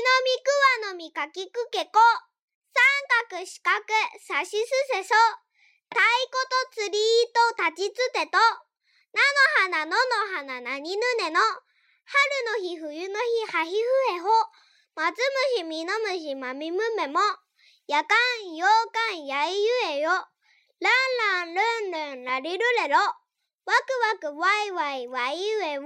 の実、桑の実かきくけこ。三角四角さしすせそ。太鼓と釣り糸立ちつてと。菜の花野の花なにぬねの。春の日冬の日はひふえほ。松虫みの虫まみむめも。やかんようかんやいゆえよ。ランランルンルンラリルレロ。ワクワクワイワイワイゆえを。